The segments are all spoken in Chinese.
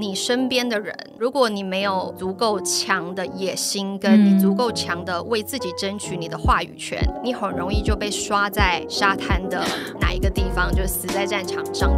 你身边的人，如果你没有足够强的野心，跟你足够强的为自己争取你的话语权，你很容易就被刷在沙滩的哪一个地方，就死在战场上。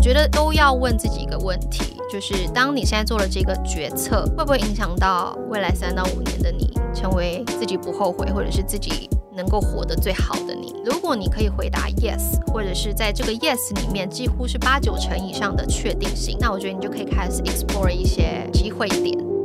觉得都要问自己一个问题，就是当你现在做了这个决策，会不会影响到未来三到五年的你，成为自己不后悔，或者是自己能够活得最好的你？如果你可以回答 yes，或者是在这个 yes 里面几乎是八九成以上的确定性，那我觉得你就可以开始 explore 一些机会点。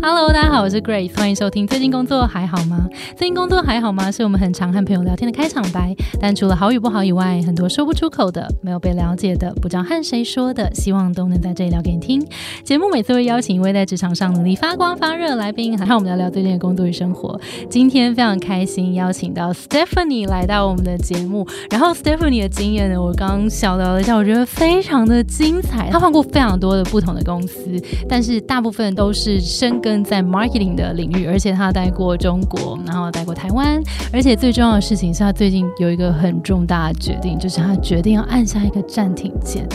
Hello，大家好，我是 Grace，欢迎收听。最近工作还好吗？最近工作还好吗？是我们很常和朋友聊天的开场白。但除了好与不好以外，很多说不出口的、没有被了解的、不知道和谁说的，希望都能在这里聊给你听。节目每次会邀请一位在职场上努力发光发热的来宾，和我们聊聊最近的工作与生活。今天非常开心邀请到 Stephanie 来到我们的节目。然后 Stephanie 的经验呢，我刚刚小聊了一下，我觉得非常的精彩。她换过非常多的不同的公司，但是大部分都是深耕。在 marketing 的领域，而且他待过中国，然后待过台湾，而且最重要的事情是他最近有一个很重大的决定，就是他决定要按下一个暂停键，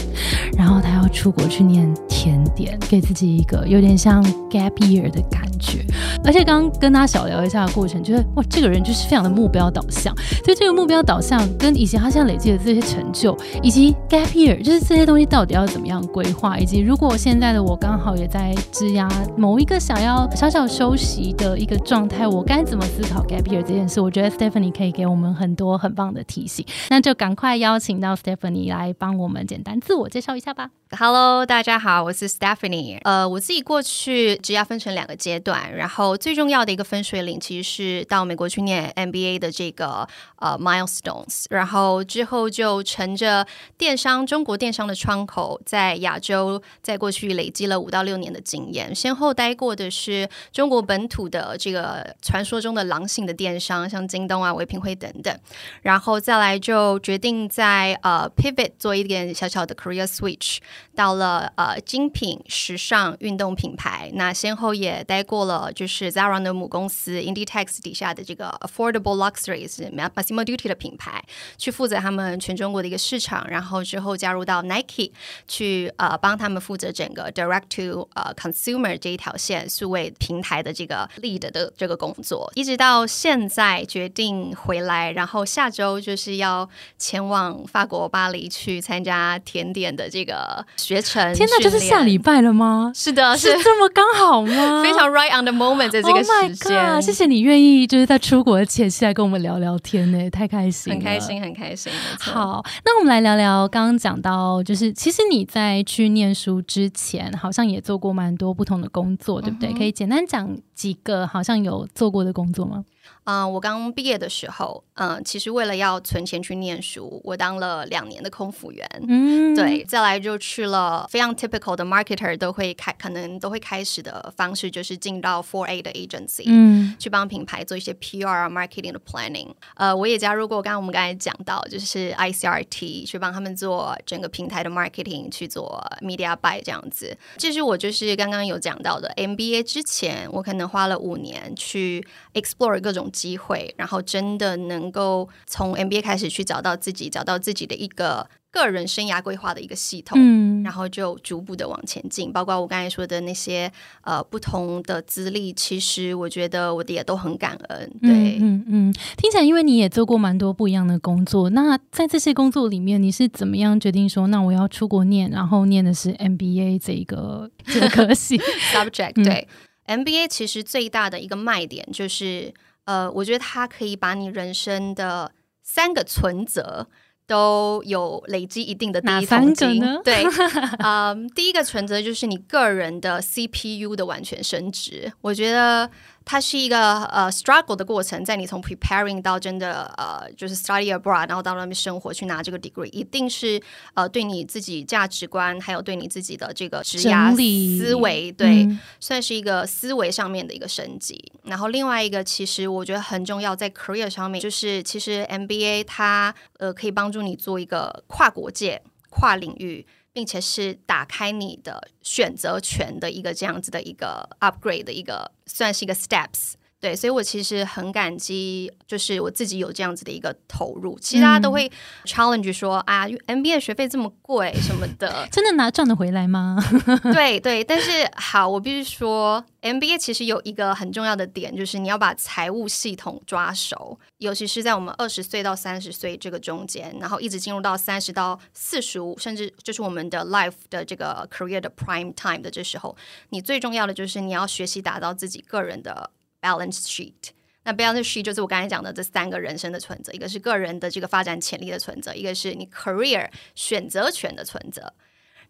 然后他要出国去念甜点，给自己一个有点像 gap year 的感觉。而且刚刚跟他小聊一下的过程，觉得哇，这个人就是非常的目标导向。所以这个目标导向跟以前他现在累积的这些成就，以及 gap year，就是这些东西到底要怎么样规划，以及如果现在的我刚好也在质押某一个想要。小小休息的一个状态，我该怎么思考 gap year 这件事？我觉得 Stephanie 可以给我们很多很棒的提醒，那就赶快邀请到 Stephanie 来帮我们简单自我介绍一下吧。Hello，大家好，我是 Stephanie。呃，我自己过去只要分成两个阶段，然后最重要的一个分水岭其实是到美国去念 MBA 的这个呃 milestones，然后之后就乘着电商中国电商的窗口，在亚洲在过去累积了五到六年的经验，先后待过的是中国本土的这个传说中的狼性的电商，像京东啊、唯品会等等，然后再来就决定在呃 pivot 做一点小小的 career switch。到了呃精品时尚运动品牌，那先后也待过了，就是 Zara 的母公司 Inditex 底下的这个 Affordable Luxury 是 Massimo Duty 的品牌，去负责他们全中国的一个市场，然后之后加入到 Nike 去呃帮他们负责整个 Direct to 呃 Consumer 这一条线数位平台的这个 lead 的这个工作，一直到现在决定回来，然后下周就是要前往法国巴黎去参加甜点的这个。学成，天哪，就是下礼拜了吗？是的，是这么刚好吗？非常 right on the moment，在这个时间，谢谢你愿意就是在出国的前夕来跟我们聊聊天呢，太开心，很开心，很开心。好，那我们来聊聊刚刚讲到，就是其实你在去念书之前，好像也做过蛮多不同的工作，对不对？可以简单讲几个好像有做过的工作吗？嗯，我刚毕业的时候，嗯，其实为了要存钱去念书，我当了两年的空服员。嗯，对，再来就去了非常 typical 的 marketer 都会开，可能都会开始的方式就是进到 four A 的 agency，嗯，去帮品牌做一些 PR 啊 marketing 的 planning。呃，我也加入过，刚刚我们刚才讲到，就是 ICRT 去帮他们做整个平台的 marketing，去做 media buy 这样子。这是我就是刚刚有讲到的 MBA 之前，我可能花了五年去 explore 各种。机会，然后真的能够从 MBA 开始去找到自己，找到自己的一个个人生涯规划的一个系统，嗯，然后就逐步的往前进。包括我刚才说的那些呃不同的资历，其实我觉得我的也都很感恩。对，嗯嗯，听起来因为你也做过蛮多不一样的工作，那在这些工作里面，你是怎么样决定说，那我要出国念，然后念的是 MBA 这一个 这个科系 subject？对，MBA 其实最大的一个卖点就是。呃，我觉得它可以把你人生的三个存折都有累积一定的第一桶金。对，嗯，第一个存折就是你个人的 CPU 的完全升值。我觉得。它是一个呃 struggle 的过程，在你从 preparing 到真的呃就是 study abroad，然后到那边生活去拿这个 degree，一定是呃对你自己价值观，还有对你自己的这个职涯思维，对，算是一个思维上面的一个升级。然后另外一个，其实我觉得很重要，在 career 上面，就是其实 MBA 它呃可以帮助你做一个跨国界、跨领域。并且是打开你的选择权的一个这样子的一个 upgrade 的一个，算是一个 steps。对，所以我其实很感激，就是我自己有这样子的一个投入。其实大家都会 challenge 说啊，MBA 学费这么贵什么的，真的拿赚得回来吗？对对，但是好，我必须说，MBA 其实有一个很重要的点，就是你要把财务系统抓熟，尤其是在我们二十岁到三十岁这个中间，然后一直进入到三十到四十五，甚至就是我们的 life 的这个 career 的 prime time 的这时候，你最重要的就是你要学习打造自己个人的。Balance sheet，那 balance sheet 就是我刚才讲的这三个人生的存折，一个是个人的这个发展潜力的存折，一个是你 career 选择权的存折。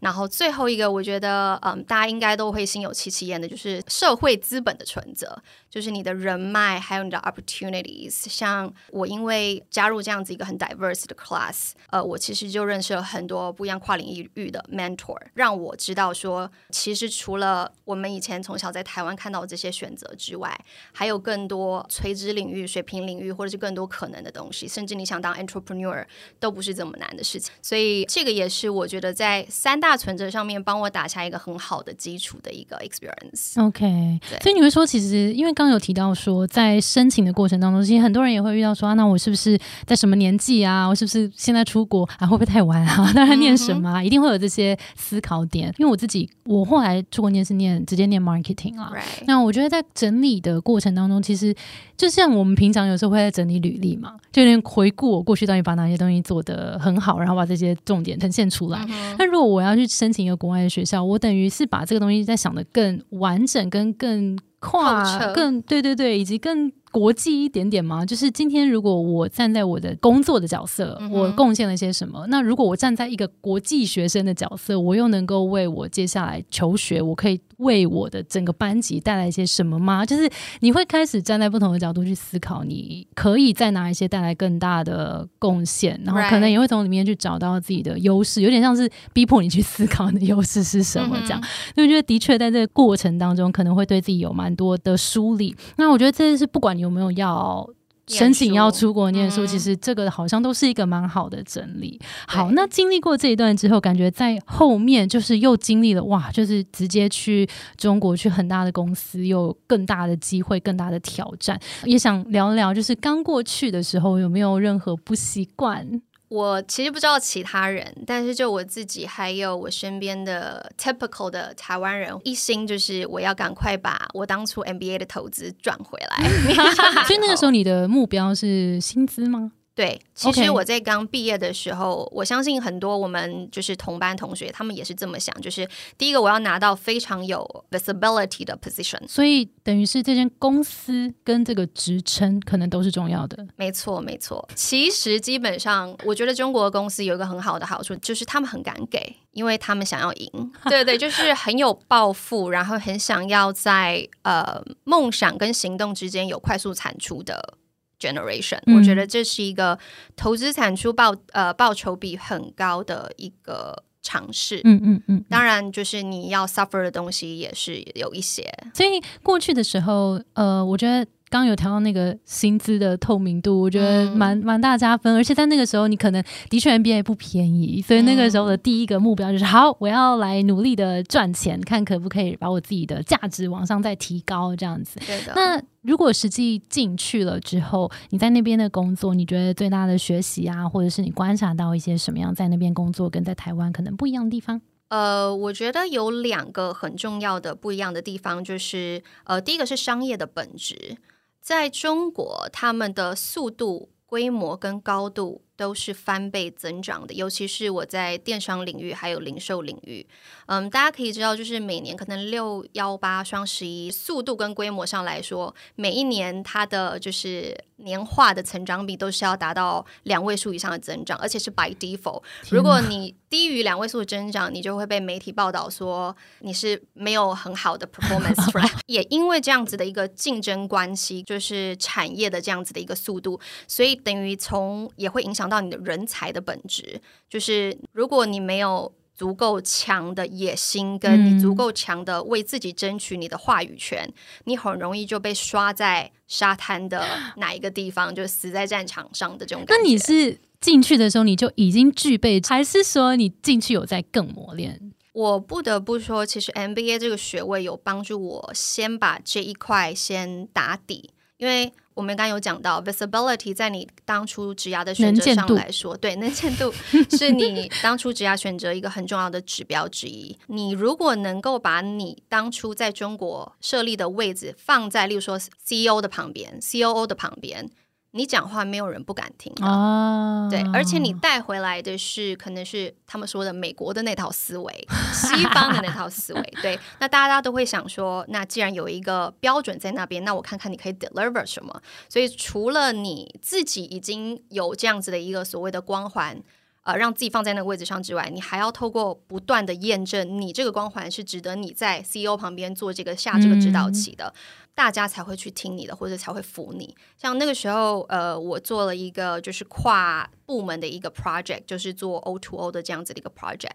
然后最后一个，我觉得，嗯，大家应该都会心有戚戚焉的，就是社会资本的存折，就是你的人脉，还有你的 opportunities。像我，因为加入这样子一个很 diverse 的 class，呃，我其实就认识了很多不一样跨领域域的 mentor，让我知道说，其实除了我们以前从小在台湾看到的这些选择之外，还有更多垂直领域、水平领域，或者是更多可能的东西。甚至你想当 entrepreneur 都不是这么难的事情。所以这个也是我觉得在三大。存折上面帮我打下一个很好的基础的一个 experience。OK，所以你会说，其实因为刚刚有提到说，在申请的过程当中，其实很多人也会遇到说啊，那我是不是在什么年纪啊？我是不是现在出国啊？会不会太晚啊？当然念什么啊？一定会有这些思考点。因为我自己，我后来出国念是念直接念 marketing 啊。那我觉得在整理的过程当中，其实就像我们平常有时候会在整理履历嘛，就有点回顾我过去到底把哪些东西做得很好，然后把这些重点呈现出来。那如果我要去申请一个国外的学校，我等于是把这个东西在想的更完整，跟更跨，更对对对，以及更。国际一点点嘛？就是今天，如果我站在我的工作的角色，我贡献了些什么？那如果我站在一个国际学生的角色，我又能够为我接下来求学，我可以为我的整个班级带来一些什么吗？就是你会开始站在不同的角度去思考，你可以再拿一些带来更大的贡献，然后可能也会从里面去找到自己的优势，有点像是逼迫你去思考你的优势是什么这样。所以我觉得的确在这个过程当中，可能会对自己有蛮多的梳理。那我觉得这是不管你。有没有要申请要出国念书？其实这个好像都是一个蛮好的整理。好，那经历过这一段之后，感觉在后面就是又经历了哇，就是直接去中国去很大的公司，有更大的机会、更大的挑战。也想聊聊，就是刚过去的时候有没有任何不习惯？我其实不知道其他人，但是就我自己，还有我身边的 typical 的台湾人，一心就是我要赶快把我当初 MBA 的投资赚回来。所以那个时候你的目标是薪资吗？对，其实我在刚毕业的时候，我相信很多我们就是同班同学，他们也是这么想，就是第一个我要拿到非常有 visibility 的 position，所以等于是这间公司跟这个职称可能都是重要的。没错，没错。其实基本上，我觉得中国公司有一个很好的好处，就是他们很敢给，因为他们想要赢。对对，就是很有抱负，然后很想要在呃梦想跟行动之间有快速产出的。generation，我觉得这是一个投资产出报呃报酬比很高的一个尝试。嗯嗯嗯，当然就是你要 suffer 的东西也是有一些。所以过去的时候，呃，我觉得。刚有谈到那个薪资的透明度，我觉得蛮蛮大加分。而且在那个时候，你可能的确 NBA 不便宜，所以那个时候的第一个目标就是：好，我要来努力的赚钱，看可不可以把我自己的价值往上再提高，这样子。对的。那如果实际进去了之后，你在那边的工作，你觉得最大的学习啊，或者是你观察到一些什么样在那边工作跟在台湾可能不一样的地方？呃，我觉得有两个很重要的不一样的地方，就是呃，第一个是商业的本质。在中国，他们的速度、规模跟高度都是翻倍增长的，尤其是我在电商领域还有零售领域。嗯，大家可以知道，就是每年可能六幺八、双十一，速度跟规模上来说，每一年它的就是年化的成长比都是要达到两位数以上的增长，而且是 by default。如果你低于两位数的增长，你就会被媒体报道说你是没有很好的 performance。也因为这样子的一个竞争关系，就是产业的这样子的一个速度，所以等于从也会影响到你的人才的本质。就是如果你没有足够强的野心，跟你足够强的为自己争取你的话语权，你很容易就被刷在沙滩的 哪一个地方，就死在战场上的这种感觉。那你是？进去的时候你就已经具备，还是说你进去有在更磨练？我不得不说，其实 MBA 这个学位有帮助我先把这一块先打底。因为我们刚刚有讲到 visibility，在你当初职涯的选择上来说，对能见度 是你当初职涯选择一个很重要的指标之一。你如果能够把你当初在中国设立的位置放在，例如说 CEO 的旁边，COO 的旁边。你讲话没有人不敢听啊，对，而且你带回来的是可能是他们说的美国的那套思维，西方的那套思维，对，那大家都会想说，那既然有一个标准在那边，那我看看你可以 deliver 什么。所以除了你自己已经有这样子的一个所谓的光环，呃，让自己放在那个位置上之外，你还要透过不断的验证，你这个光环是值得你在 CEO 旁边做这个下这个指导棋的。大家才会去听你的，或者才会服你。像那个时候，呃，我做了一个就是跨部门的一个 project，就是做 O to O 的这样子的一个 project。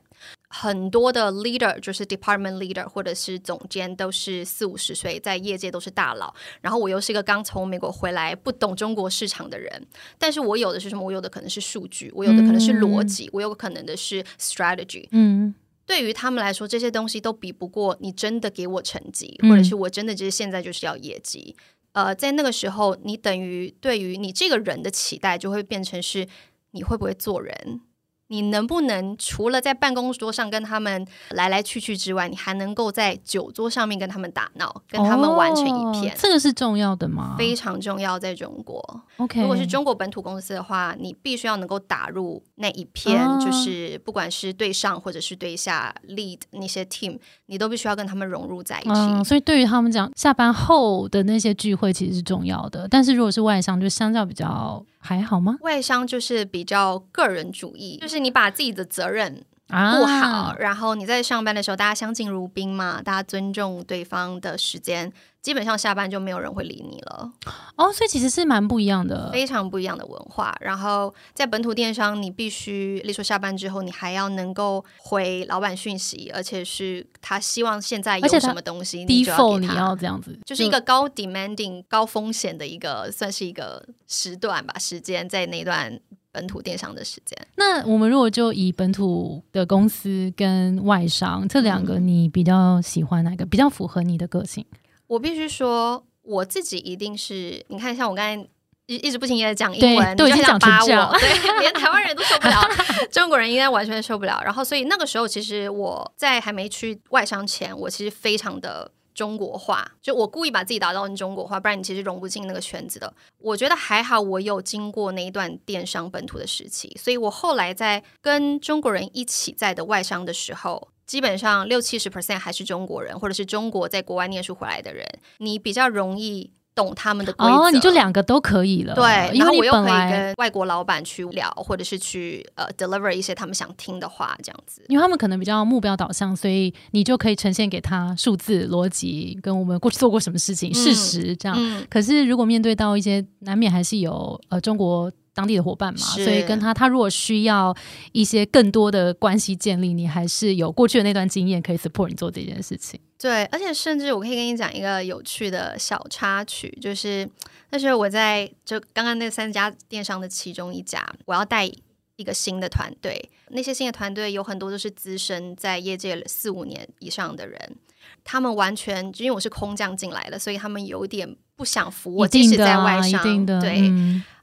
很多的 leader 就是 department leader 或者是总监，都是四五十岁，在业界都是大佬。然后我又是一个刚从美国回来、不懂中国市场的人，但是我有的是什么？我有的可能是数据，我有的可能是逻辑，我有可能的是 strategy。嗯。对于他们来说，这些东西都比不过你真的给我成绩，或者是我真的就是现在就是要业绩。呃，在那个时候，你等于对于你这个人的期待就会变成是你会不会做人。你能不能除了在办公桌上跟他们来来去去之外，你还能够在酒桌上面跟他们打闹，跟他们玩成一片？这个是重要的吗？非常重要，在中国。OK，如果是中国本土公司的话，你必须要能够打入那一片，就是不管是对上或者是对下 lead 那些 team，你都必须要跟他们融入在一起。所以对于他们讲，下班后的那些聚会其实是重要的。但是如果是外商，就相较比较。还好吗？外商就是比较个人主义，就是你把自己的责任不好，然后你在上班的时候，大家相敬如宾嘛，大家尊重对方的时间。基本上下班就没有人会理你了哦，所以其实是蛮不一样的，非常不一样的文化。然后在本土电商，你必须，例如说下班之后，你还要能够回老板讯息，而且是他希望现在有什么东西，你就要你要这样子，就是一个高 demanding 高风险的一个，算是一个时段吧，时间在那段本土电商的时间。那我们如果就以本土的公司跟外商这两个，你比较喜欢哪个？比较符合你的个性？我必须说，我自己一定是你看，像我刚才一一直不停的讲英文，都已经讲扒我，对，连台湾人都受不了，中国人应该完全受不了。然后，所以那个时候，其实我在还没去外商前，我其实非常的中国化，就我故意把自己打造成中国化，不然你其实融不进那个圈子的。我觉得还好，我有经过那一段电商本土的时期，所以我后来在跟中国人一起在的外商的时候。基本上六七十 percent 还是中国人，或者是中国在国外念书回来的人，你比较容易懂他们的规则，你就两个都可以了。对，然后我又可以跟外国老板去聊，或者是去呃 deliver 一些他们想听的话，这样子。因为他们可能比较目标导向，所以你就可以呈现给他数字、逻辑，跟我们过去做过什么事情、事实这样。可是如果面对到一些，难免还是有呃中国。当地的伙伴嘛，所以跟他，他如果需要一些更多的关系建立，你还是有过去的那段经验可以 support 你做这件事情。对，而且甚至我可以跟你讲一个有趣的小插曲，就是那时候我在就刚刚那三家电商的其中一家，我要带一个新的团队，那些新的团队有很多都是资深在业界四五年以上的人，他们完全因为我是空降进来的，所以他们有点不想服我，即使在外商，对。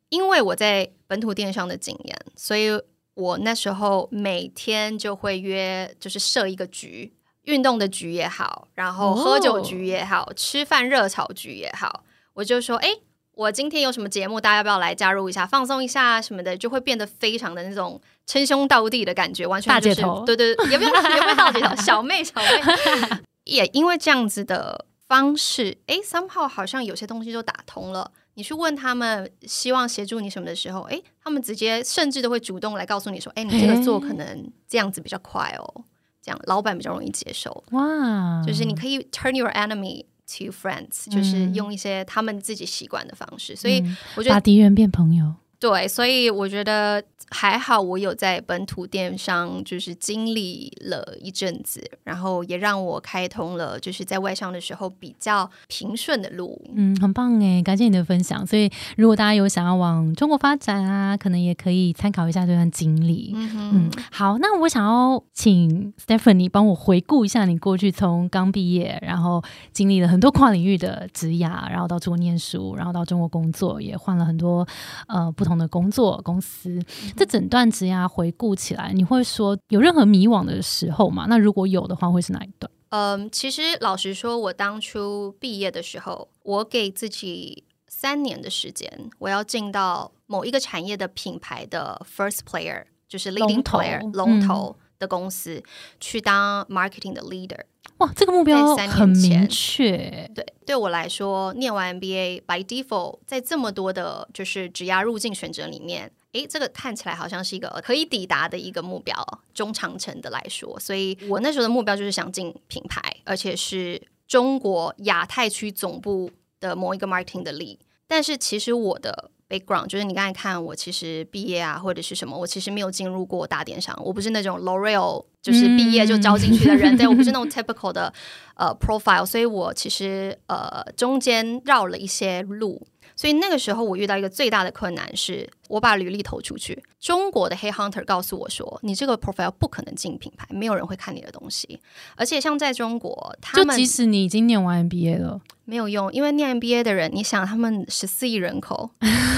因为我在本土电商的经验，所以我那时候每天就会约，就是设一个局，运动的局也好，然后喝酒局也好，吃饭热炒局也好，我就说，哎，我今天有什么节目，大家要不要来加入一下，放松一下什么的，就会变得非常的那种称兄道弟的感觉，完全就是对对，也不用也不用大姐头，小妹小妹，也因为这样子的方式，哎，somehow 好像有些东西就打通了。你去问他们希望协助你什么的时候，哎，他们直接甚至都会主动来告诉你说，哎，你这个做可能这样子比较快哦，这样老板比较容易接受。哇，就是你可以 turn your enemy to friends，就是用一些他们自己习惯的方式。所以我觉得把敌人变朋友。对，所以我觉得还好我有在本土电商就是经历了一阵子，然后也让我开通了就是在外商的时候比较平顺的路。嗯，很棒哎，感谢你的分享。所以如果大家有想要往中国发展啊，可能也可以参考一下这段经历。嗯，好，那我想要请 Stephanie 帮我回顾一下你过去从刚毕业，然后经历了很多跨领域的职涯，然后到中国念书，然后到中国工作，也换了很多呃不同的工作公司。这整段职涯回顾起来，你会说有任何迷惘的时候吗？那如果有的话，会是哪一段？嗯，其实老实说，我当初毕业的时候，我给自己三年的时间，我要进到某一个产业的品牌的 first player，就是 leading player 龙头的公司去当 marketing 的 leader。哇，这个目标很明确。对，对我来说，念完 MBA by default，在这么多的就是职涯入境选择里面。诶，这个看起来好像是一个可以抵达的一个目标，中长程的来说，所以我那时候的目标就是想进品牌，而且是中国亚太区总部的某一个 marketing 的 lead。但是其实我的 background 就是你刚才看我其实毕业啊或者是什么，我其实没有进入过大电商，我不是那种 L'Oreal 就是毕业就招进去的人，对我不是那种 typical 的呃 profile，所以我其实呃中间绕了一些路。所以那个时候，我遇到一个最大的困难是，我把履历投出去，中国的黑 hunter 告诉我说，你这个 profile 不可能进品牌，没有人会看你的东西。而且像在中国，他们即使你已经念完 MBA 了，没有用，因为念 MBA 的人，你想他们十四亿人口，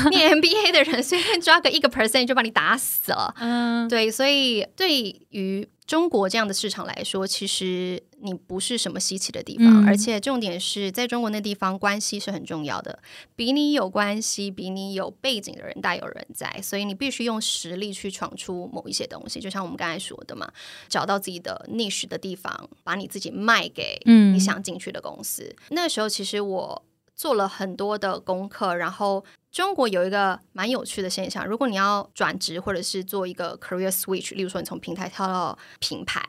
念 MBA 的人随便抓个一个 percent 就把你打死了。嗯，对，所以对于中国这样的市场来说，其实你不是什么稀奇的地方，而且重点是在中国那地方关系是很重要的，比你有关系、比你有背景的人大有人在，所以你必须用实力去闯出某一些东西。就像我们刚才说的嘛，找到自己的 niche 的地方，把你自己卖给你想进去的公司。那个时候，其实我做了很多的功课，然后。中国有一个蛮有趣的现象，如果你要转职或者是做一个 career switch，例如说你从平台跳到品牌，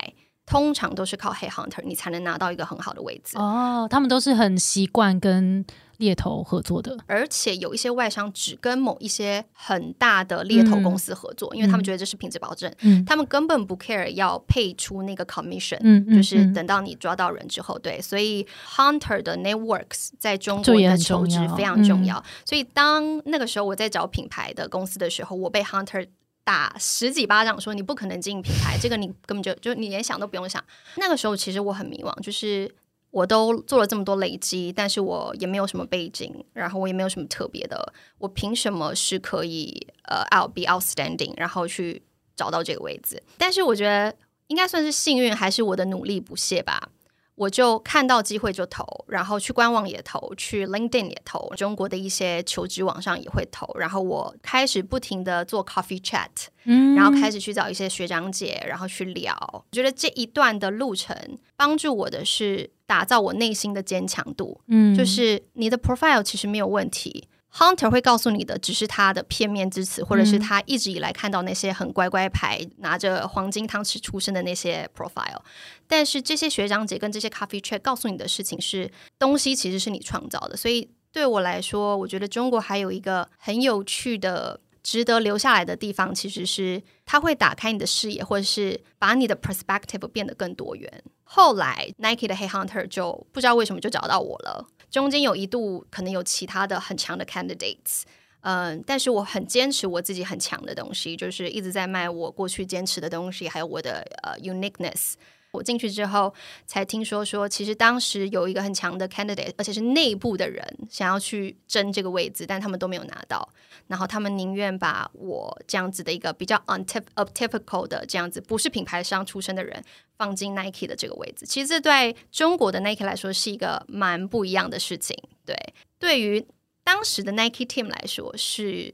通常都是靠黑 hunter，你才能拿到一个很好的位置。哦，他们都是很习惯跟。猎头合作的，而且有一些外商只跟某一些很大的猎头公司合作，因为他们觉得这是品质保证，嗯他们根本不 care 要配出那个 commission，嗯就是等到你抓到人之后，对，所以 hunter 的 networks 在中国的求职非常重要。所以当那个时候我在找品牌的公司的时候，我被 hunter 打十几巴掌，说你不可能进品牌，这个你根本就就你连想都不用想。那个时候其实我很迷惘，就是。我都做了这么多累积，但是我也没有什么背景，然后我也没有什么特别的，我凭什么是可以呃，out be outstanding，然后去找到这个位置？但是我觉得应该算是幸运，还是我的努力不懈吧。我就看到机会就投，然后去官网也投，去 LinkedIn 也投，中国的一些求职网上也会投。然后我开始不停的做 coffee chat，嗯，然后开始去找一些学长姐，然后去聊。我觉得这一段的路程帮助我的是打造我内心的坚强度，嗯，就是你的 profile 其实没有问题。Hunter 会告诉你的只是他的片面之词，或者是他一直以来看到那些很乖乖牌、拿着黄金汤匙出生的那些 profile。但是这些学长姐跟这些 coffee chat 告诉你的事情是，东西其实是你创造的。所以对我来说，我觉得中国还有一个很有趣的、值得留下来的地方，其实是它会打开你的视野，或者是把你的 perspective 变得更多元。后来 Nike 的黑 hunter 就不知道为什么就找到我了。中间有一度可能有其他的很强的 candidates，嗯，但是我很坚持我自己很强的东西，就是一直在卖我过去坚持的东西，还有我的呃 uniqueness。我进去之后才听说，说其实当时有一个很强的 candidate，而且是内部的人想要去争这个位置，但他们都没有拿到。然后他们宁愿把我这样子的一个比较 untypical 的这样子不是品牌商出身的人放进 Nike 的这个位置。其实这对中国的 Nike 来说是一个蛮不一样的事情。对，对于当时的 Nike team 来说是。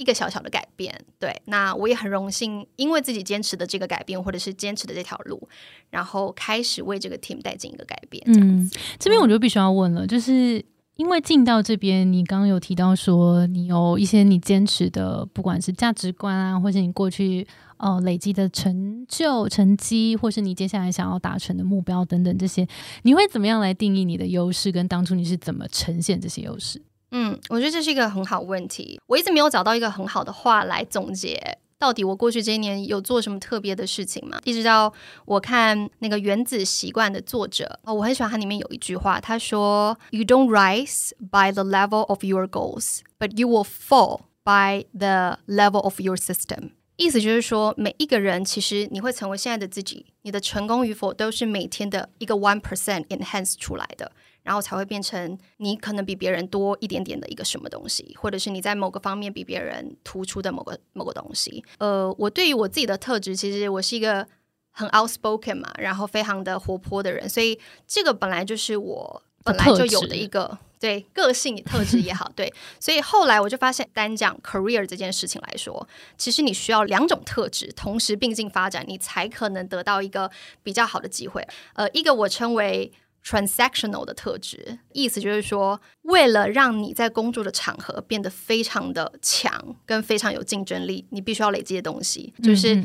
一个小小的改变，对，那我也很荣幸，因为自己坚持的这个改变，或者是坚持的这条路，然后开始为这个 team 带进一个改变。嗯，这边我就必须要问了，就是因为进到这边，你刚刚有提到说，你有一些你坚持的，不管是价值观啊，或是你过去呃累积的成就、成绩，或是你接下来想要达成的目标等等这些，你会怎么样来定义你的优势？跟当初你是怎么呈现这些优势？嗯，我觉得这是一个很好问题。我一直没有找到一个很好的话来总结到底我过去这一年有做什么特别的事情吗？一直到我看那个《原子习惯》的作者，哦，我很喜欢它里面有一句话，他说：“You don't rise by the level of your goals, but you will fall by the level of your system。”意思就是说，每一个人其实你会成为现在的自己，你的成功与否都是每天的一个 one percent enhance 出来的。然后才会变成你可能比别人多一点点的一个什么东西，或者是你在某个方面比别人突出的某个某个东西。呃，我对于我自己的特质，其实我是一个很 outspoken 嘛，然后非常的活泼的人，所以这个本来就是我本来就有的一个对个性特质也好，对。所以后来我就发现，单讲 career 这件事情来说，其实你需要两种特质同时并进发展，你才可能得到一个比较好的机会。呃，一个我称为。Transactional 的特质，意思就是说，为了让你在工作的场合变得非常的强，跟非常有竞争力，你必须要累积的东西，就是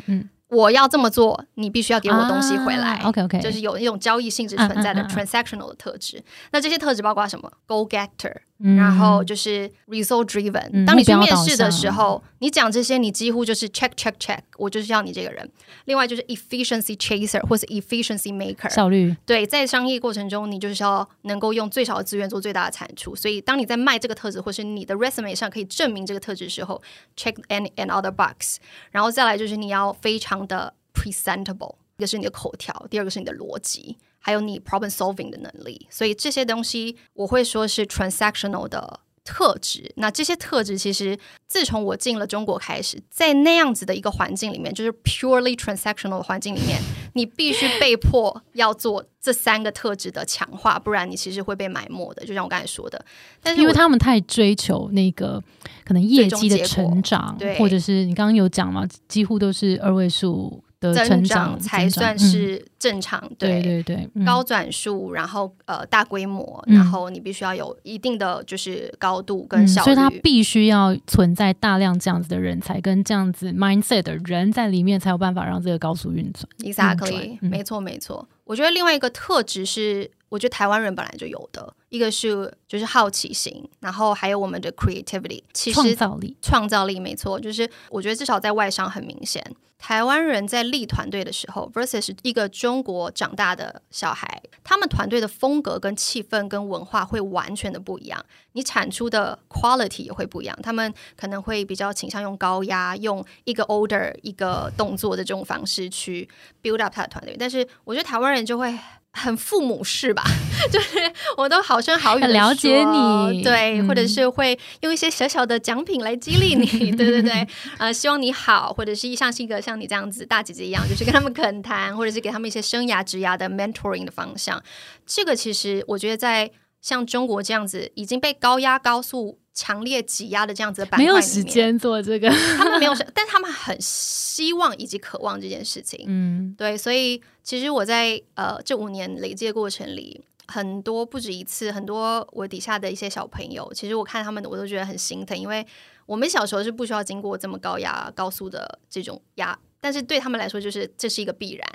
我要这么做，你必须要给我东西回来。OK OK，就是有一种交易性质存在的 transactional 的特质。那这些特质包括什么？Go getter。然后就是 result driven。当你去面试的时候，你讲这些，你几乎就是 check check check，我就是要你这个人。另外就是 efficiency chaser 或是 efficiency maker，效率。对，在商业过程中，你就是要能够用最少的资源做最大的产出。所以，当你在卖这个特质，或是你的 resume 上可以证明这个特质的时候，check and and other box。然后再来就是你要非常的 presentable，一个是你的口条，第二个是你的逻辑。还有你 problem solving 的能力，所以这些东西我会说是 transactional 的特质。那这些特质其实自从我进了中国开始，在那样子的一个环境里面，就是 purely transactional 的环境里面，你必须被迫要做这三个特质的强化，不然你其实会被埋没的。就像我刚才说的，但是因为他们太追求那个可能业绩的成长，或者是你刚刚有讲嘛，几乎都是二位数。增长才算是正常，对对对，高转速，然后呃大规模，然后你必须要有一定的就是高度跟效率，所以它必须要存在大量这样子的人才跟这样子 mindset 的人在里面，才有办法让这个高速运转。Exactly，没错没错。我觉得另外一个特质是，我觉得台湾人本来就有的，一个是就是好奇心，然后还有我们的 creativity，其实创造力，创造力没错，就是我觉得至少在外商很明显。台湾人在立团队的时候，versus 一个中国长大的小孩，他们团队的风格跟气氛跟文化会完全的不一样，你产出的 quality 也会不一样。他们可能会比较倾向用高压，用一个 order 一个动作的这种方式去 build up 他的团队，但是我觉得台湾人就会。很父母式吧，就是我都好声好语的了解你，对，或者是会用一些小小的奖品来激励你，对对对，呃，希望你好，或者是像是一个像你这样子大姐姐一样，就是跟他们恳谈，或者是给他们一些生涯职涯的 mentoring 的方向。这个其实我觉得在像中国这样子已经被高压高速。强烈挤压的这样子的板块没有时间做这个，他们没有，但他们很希望以及渴望这件事情。嗯，对，所以其实我在呃这五年累积的过程里，很多不止一次，很多我底下的一些小朋友，其实我看他们的，我都觉得很心疼，因为我们小时候是不需要经过这么高压、高速的这种压，但是对他们来说，就是这是一个必然。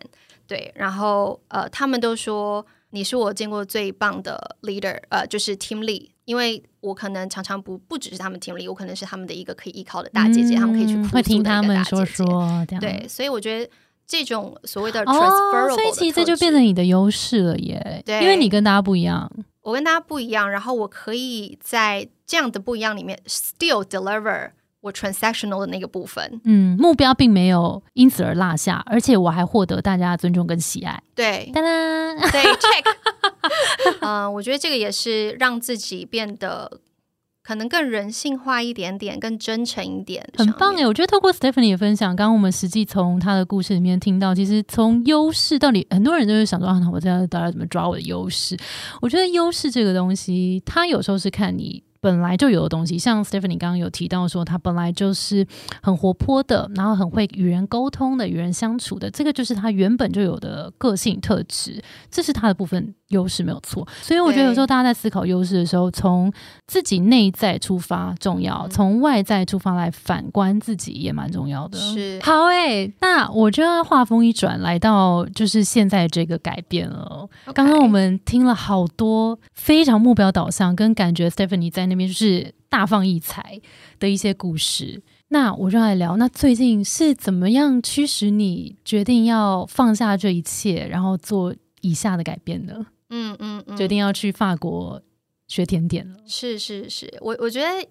对，然后呃，他们都说你是我见过最棒的 leader，呃，就是 team lead。因为我可能常常不不只是他们听力，我可能是他们的一个可以依靠的大姐姐，他们可以去会听他们说说，对，所以我觉得这种所谓的 transferable，所以其实这就变成你的优势了耶，对，因为你跟大家不一样，我跟大家不一样，然后我可以在这样的不一样里面 still deliver。我 transactional 的那个部分，嗯，目标并没有因此而落下，而且我还获得大家的尊重跟喜爱。对，当当，对，check。嗯，我觉得这个也是让自己变得可能更人性化一点点，更真诚一点，很棒哎！我觉得透过 Stephanie 的分享，刚刚我们实际从他的故事里面听到，其实从优势到底，很多人都是想说啊，我这样到底怎么抓我的优势？我觉得优势这个东西，它有时候是看你。本来就有的东西，像 Stephanie 刚刚有提到说，他本来就是很活泼的，然后很会与人沟通的、与人相处的，这个就是他原本就有的个性特质，这是他的部分优势，没有错。所以我觉得有时候大家在思考优势的时候，从自己内在出发重要，从外在出发来反观自己也蛮重要的。是好诶，那我就要话锋一转，来到就是现在这个改变了。刚刚我们听了好多非常目标导向，跟感觉 Stephanie 在。那边就是大放异彩的一些故事。那我就来聊，那最近是怎么样驱使你决定要放下这一切，然后做以下的改变呢？嗯嗯嗯，决定要去法国学甜点了。是是是，我我觉得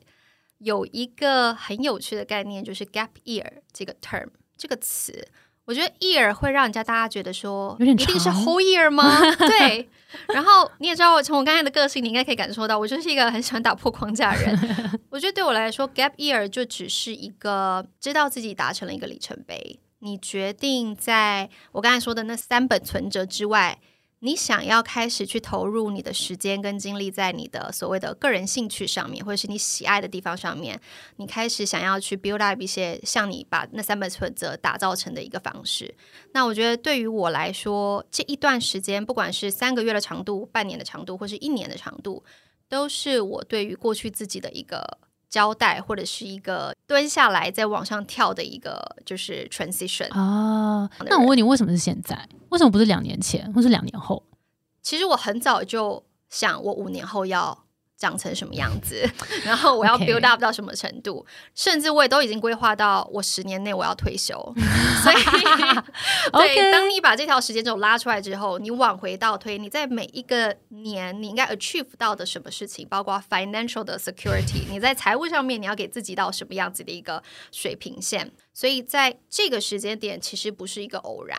有一个很有趣的概念，就是 gap year 这个 term 这个词。我觉得 year 会让人家大家觉得说，有点一定是 whole year 吗？对。然后你也知道，我从我刚才的个性，你应该可以感受到，我就是一个很喜欢打破框架的人。我觉得对我来说，gap year 就只是一个知道自己达成了一个里程碑。你决定在我刚才说的那三本存折之外，你想要开始去投入你的时间跟精力在你的所谓的个人兴趣上面，或者是你喜爱的地方上面，你开始想要去 build up 一些像你把那三本存折打造成的一个方式。那我觉得对于我来说，这一段时间，不管是三个月的长度、半年的长度，或是一年的长度，都是我对于过去自己的一个交代，或者是一个蹲下来再往上跳的一个就是 transition。啊，那我问你，为什么是现在？为什么不是两年前，或是两年后？其实我很早就想，我五年后要长成什么样子，然后我要 build up 到什么程度，甚至我也都已经规划到我十年内我要退休。所以，对当你把这条时间轴拉出来之后，你往回倒推，你在每一个年你应该 achieve 到的什么事情，包括 financial 的 security，你在财务上面你要给自己到什么样子的一个水平线。所以在这个时间点，其实不是一个偶然。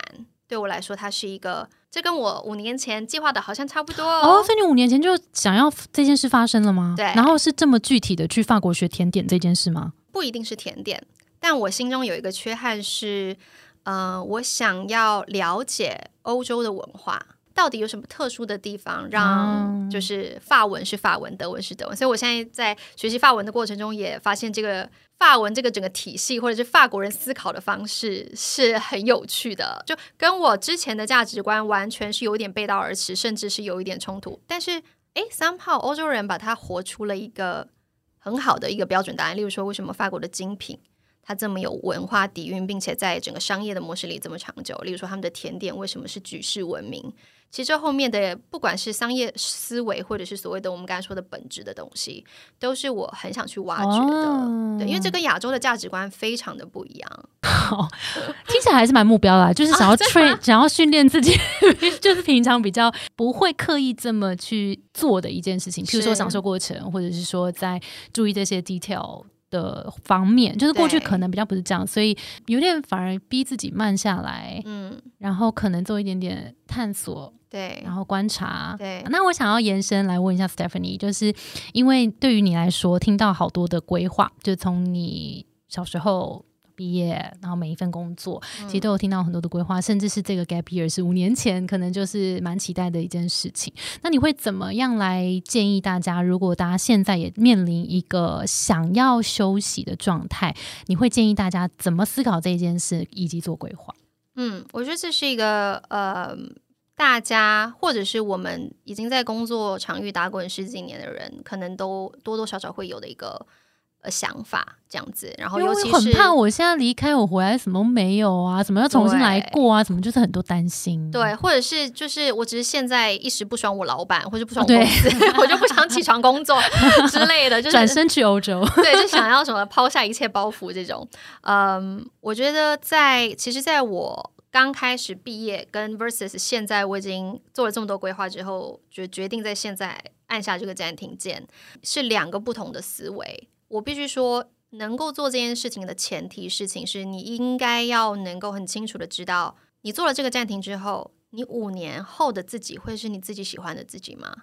对我来说，它是一个，这跟我五年前计划的好像差不多哦，所以你五年前就想要这件事发生了吗？对然后是这么具体的去法国学甜点这件事吗？不一定是甜点，但我心中有一个缺憾是，呃，我想要了解欧洲的文化。到底有什么特殊的地方，让嗯就是法文是法文，德文是德文？所以我现在在学习法文的过程中，也发现这个法文这个整个体系，或者是法国人思考的方式是很有趣的，就跟我之前的价值观完全是有点背道而驰，甚至是有一点冲突。但是，诶 s o m e h o w 欧洲人把它活出了一个很好的一个标准答案。例如说，为什么法国的精品它这么有文化底蕴，并且在整个商业的模式里这么长久？例如说，他们的甜点为什么是举世闻名？其实这后面的不管是商业思维，或者是所谓的我们刚才说的本质的东西，都是我很想去挖掘的。哦对，因为这跟亚洲的价值观非常的不一样。听起来还是蛮目标啦，就是想要啊 真的 train，、想要训练自己，就是平常比较不会刻意这么去做的一件事情，譬如说享受过程，或者是说在注意这些 detail 的方面，就是过去可能比较不是这样，所以有点反而逼自己慢下来，嗯，然后可能做一点点探索，对然后观察。对，那我想要延伸来问一下 Stephanie，就是因为对于你来说，听到好多的规划，就从你小时候毕业，然后每一份工作，其实都有听到很多的规划，甚至是这个 gap year 是五年前可能就是蛮期待的一件事情。那你会怎么样来建议大家？如果大家现在也面临一个想要休息的状态，你会建议大家怎么思考这件事，以及做规划？嗯，我觉得这是一个呃，大家或者是我们已经在工作场域打滚十几年的人，可能都多多少少会有的一个呃想法，这样子。然后尤其是怕我现在离开，我回来什么没有啊，什么要重新来过啊，什么就是很多担心。对，或者是就是我只是现在一时不爽我老板，或者不爽我公司，我就不想起床工作 之类的，就是转身去欧洲。对，就想要什么抛下一切包袱这种。嗯，我觉得在其实，在我刚开始毕业跟 versus 现在我已经做了这么多规划之后，决决定在现在按下这个暂停键，是两个不同的思维。我必须说，能够做这件事情的前提事情是你应该要能够很清楚的知道，你做了这个暂停之后，你五年后的自己会是你自己喜欢的自己吗？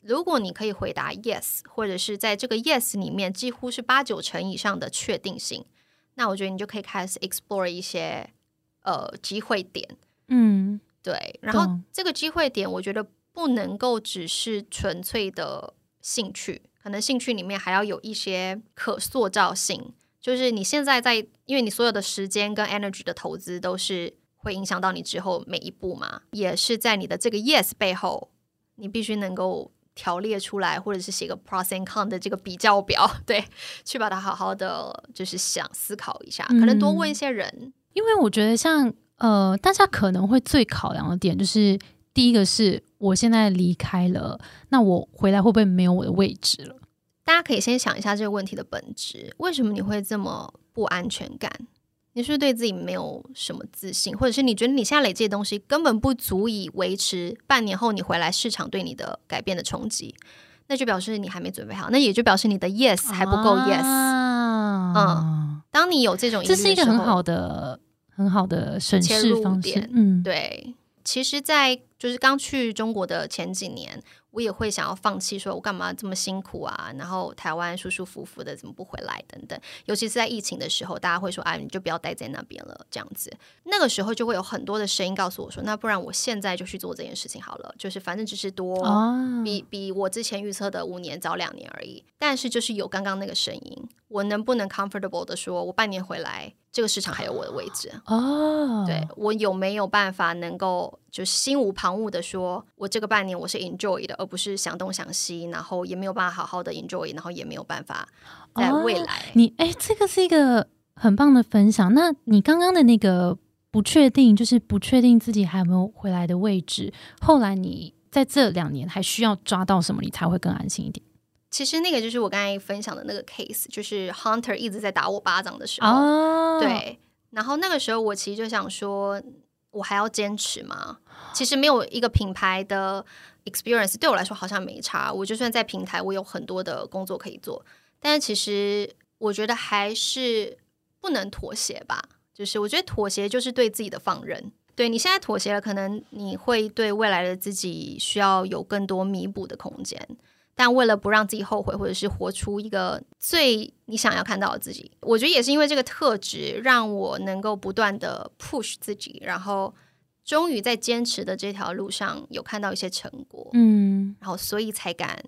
如果你可以回答 yes，或者是在这个 yes 里面几乎是八九成以上的确定性，那我觉得你就可以开始 explore 一些呃机会点。嗯，对，然后这个机会点，我觉得不能够只是纯粹的兴趣，可能兴趣里面还要有一些可塑造性。就是你现在在，因为你所有的时间跟 energy 的投资都是会影响到你之后每一步嘛，也是在你的这个 yes 背后，你必须能够条列出来，或者是写个 pros and con 的这个比较表，对，去把它好好的就是想思考一下，可能多问一些人，因为我觉得像呃，大家可能会最考量的点就是，第一个是我现在离开了，那我回来会不会没有我的位置了？大家可以先想一下这个问题的本质，为什么你会这么不安全感？你是不是对自己没有什么自信，或者是你觉得你现在累积的东西根本不足以维持半年后你回来市场对你的改变的冲击？那就表示你还没准备好，那也就表示你的 yes 还不够 yes。嗯，当你有这种，这是一个很好的、很好的审视方式。嗯，对。其实，在就是刚去中国的前几年。我也会想要放弃，说我干嘛这么辛苦啊？然后台湾舒舒服服的，怎么不回来？等等。尤其是在疫情的时候，大家会说：“哎，你就不要待在那边了。”这样子，那个时候就会有很多的声音告诉我说：“那不然我现在就去做这件事情好了。”就是反正只是多比比我之前预测的五年早两年而已。但是就是有刚刚那个声音，我能不能 comfortable 的说，我半年回来，这个市场还有我的位置？哦，对我有没有办法能够就心无旁骛的说，我这个半年我是 enjoy 的。而不是想东想西，然后也没有办法好好的 enjoy，然后也没有办法在未来。你哎，这个是一个很棒的分享。那你刚刚的那个不确定，就是不确定自己还有没有回来的位置。后来你在这两年还需要抓到什么，你才会更安心一点？其实那个就是我刚才分享的那个 case，就是 Hunter 一直在打我巴掌的时候。对，然后那个时候我其实就想说，我还要坚持吗？其实没有一个品牌的。experience 对我来说好像没差，我就算在平台，我有很多的工作可以做，但是其实我觉得还是不能妥协吧。就是我觉得妥协就是对自己的放任。对你现在妥协了，可能你会对未来的自己需要有更多弥补的空间。但为了不让自己后悔，或者是活出一个最你想要看到的自己，我觉得也是因为这个特质，让我能够不断的 push 自己，然后。终于在坚持的这条路上有看到一些成果，嗯，然后所以才敢，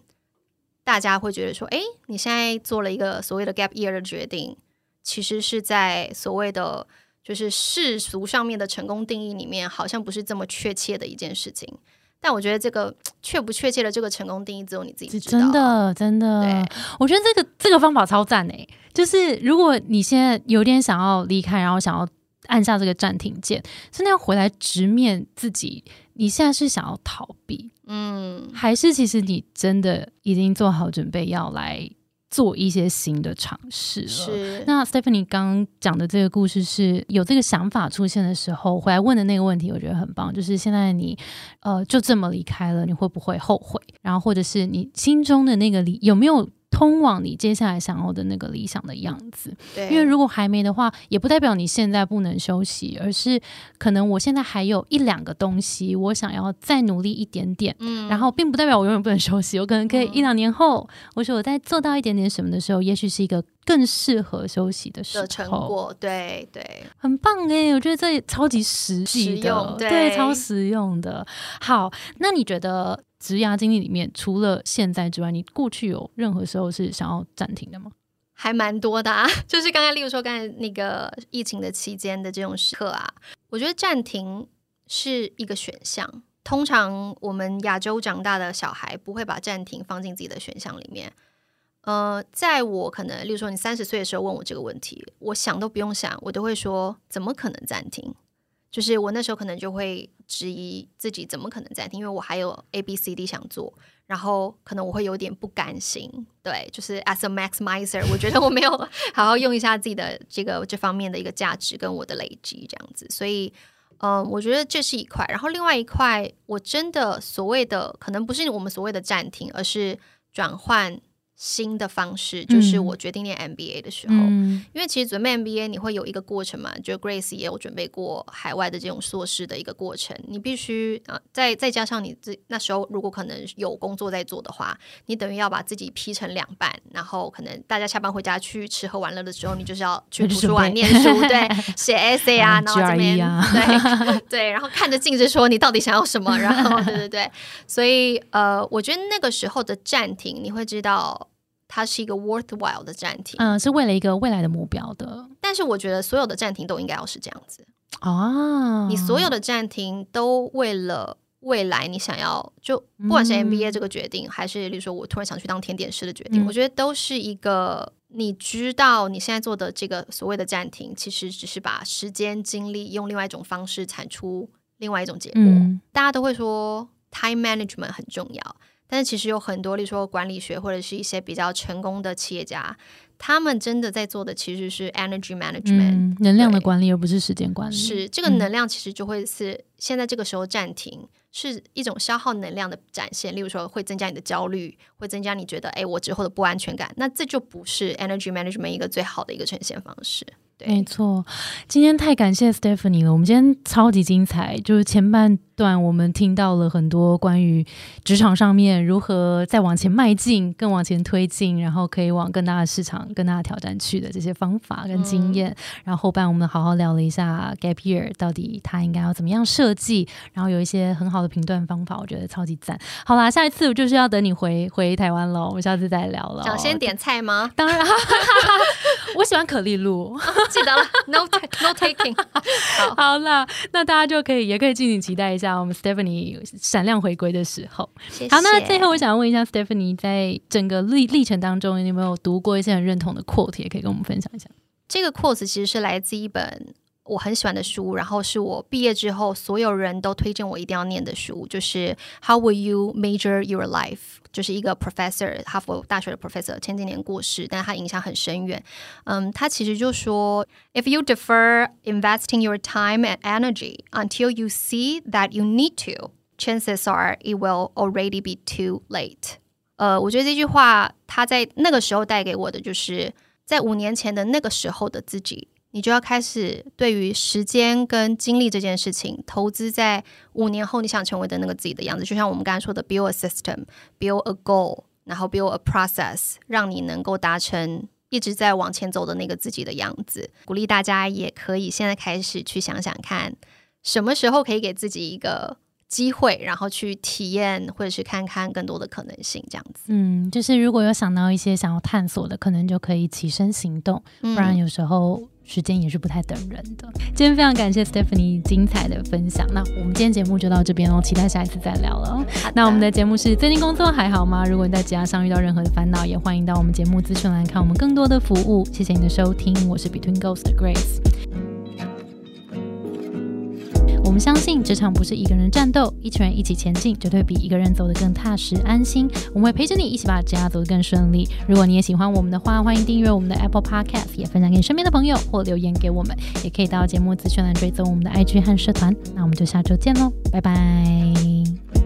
大家会觉得说，哎，你现在做了一个所谓的 gap year 的决定，其实是在所谓的就是世俗上面的成功定义里面，好像不是这么确切的一件事情。但我觉得这个确不确切的这个成功定义，只有你自己知道。真的，真的，我觉得这个这个方法超赞诶！就是如果你现在有点想要离开，然后想要。按下这个暂停键，真的要回来直面自己。你现在是想要逃避，嗯，还是其实你真的已经做好准备要来做一些新的尝试了？是。那 Stephanie 刚讲的这个故事，是有这个想法出现的时候回来问的那个问题，我觉得很棒。就是现在你呃就这么离开了，你会不会后悔？然后或者是你心中的那个理有没有？通往你接下来想要的那个理想的样子，对，因为如果还没的话，也不代表你现在不能休息，而是可能我现在还有一两个东西，我想要再努力一点点，嗯，然后并不代表我永远不能休息，我可能可以一两年后，我说我在做到一点点什么的时候，也许是一个更适合休息的时候，成果，对对，很棒哎，我觉得这超级实际的，对，超实用的。好，那你觉得？职涯经历里面，除了现在之外，你过去有任何时候是想要暂停的吗？还蛮多的，啊，就是刚才，例如说刚才那个疫情的期间的这种时刻啊，我觉得暂停是一个选项。通常我们亚洲长大的小孩不会把暂停放进自己的选项里面。呃，在我可能，例如说你三十岁的时候问我这个问题，我想都不用想，我都会说怎么可能暂停？就是我那时候可能就会质疑自己怎么可能暂停，因为我还有 A B C D 想做，然后可能我会有点不甘心。对，就是 as a maximizer，我觉得我没有 好好用一下自己的这个这方面的一个价值跟我的累积这样子，所以嗯，我觉得这是一块。然后另外一块，我真的所谓的可能不是我们所谓的暂停，而是转换。新的方式就是我决定念 MBA 的时候，因为其实准备 MBA 你会有一个过程嘛，就 Grace 也有准备过海外的这种硕士的一个过程，你必须啊，再再加上你自那时候如果可能有工作在做的话，你等于要把自己劈成两半，然后可能大家下班回家去吃喝玩乐的时候，你就是要去图书馆念书，对，写 essay 啊，然后这边对 对，然后看着镜子说你到底想要什么，然后对对对，所以呃，我觉得那个时候的暂停，你会知道。它是一个 worthwhile 的暂停，嗯，是为了一个未来的目标的。但是我觉得所有的暂停都应该要是这样子啊，你所有的暂停都为了未来你想要，就不管是 MBA 这个决定，还是例如说我突然想去当甜点师的决定，我觉得都是一个你知道你现在做的这个所谓的暂停，其实只是把时间精力用另外一种方式产出另外一种结果。大家都会说 time management 很重要。但是其实有很多，例如说管理学或者是一些比较成功的企业家，他们真的在做的其实是 energy management，、嗯，能量的管理而不是时间管理。是这个能量其实就会是现在这个时候暂停，是一种消耗能量的展现。例如说会增加你的焦虑，会增加你觉得哎我之后的不安全感，那这就不是 energy management 一个最好的一个呈现方式。对，没错，今天太感谢 Stephanie 了。我们今天超级精彩，就是前半段我们听到了很多关于职场上面如何再往前迈进、更往前推进，然后可以往更大的市场、更大的挑战去的这些方法跟经验。然后后半我们好好聊了一下 Gap Year 到底它应该要怎么样设计，然后有一些很好的评断方法，我觉得超级赞。好啦，下一次我就是要等你回回台湾了，我们下次再聊了。想先点菜吗？当然，我喜欢可丽露。记得了，no no taking。好，好啦，那大家就可以也可以敬请期待一下我们 Stephanie 闪亮回归的时候。谢谢。好，那最后我想问一下 Stephanie，在整个历历程当中，你有没有读过一些很认同的 quote，也可以跟我们分享一下？这个 quote 其实是来自一本我很喜欢的书，然后是我毕业之后所有人都推荐我一定要念的书，就是《How Will You Measure Your Life》，就是一个 professor，哈佛大学的 professor，前几年过世，但他影响很深远。嗯，他其实就说，If you defer investing your time and energy until you see that you need to, chances are it will already be too late。呃，我觉得这句话他在那个时候带给我的就是。在五年前的那个时候的自己， 你就要开始对于时间跟精力这件事情投资在五年后你想成为的那个自己的样子。就像我们刚才说的，build a system，build a goal，然后 build a process，让你能够达成一直在往前走的那个自己的样子。鼓励大家也可以现在开始去想想看，什么时候可以给自己一个。机会，然后去体验，或者去看看更多的可能性，这样子。嗯，就是如果有想到一些想要探索的，可能就可以起身行动，不然有时候时间也是不太等人的。今天非常感谢 Stephanie 精彩的分享，那我们今天节目就到这边哦，期待下一次再聊了。那我们的节目是最近工作还好吗？如果你在职场上遇到任何的烦恼，也欢迎到我们节目资讯栏看我们更多的服务。谢谢你的收听，我是 Between Ghost 的 Grace。我们相信职场不是一个人战斗，一群人一起前进，绝对比一个人走得更踏实安心。我们会陪着你一起把职业走得更顺利。如果你也喜欢我们的话，欢迎订阅我们的 Apple Podcast，也分享给你身边的朋友或留言给我们，也可以到节目资讯栏追踪我们的 IG 和社团。那我们就下周见喽，拜拜。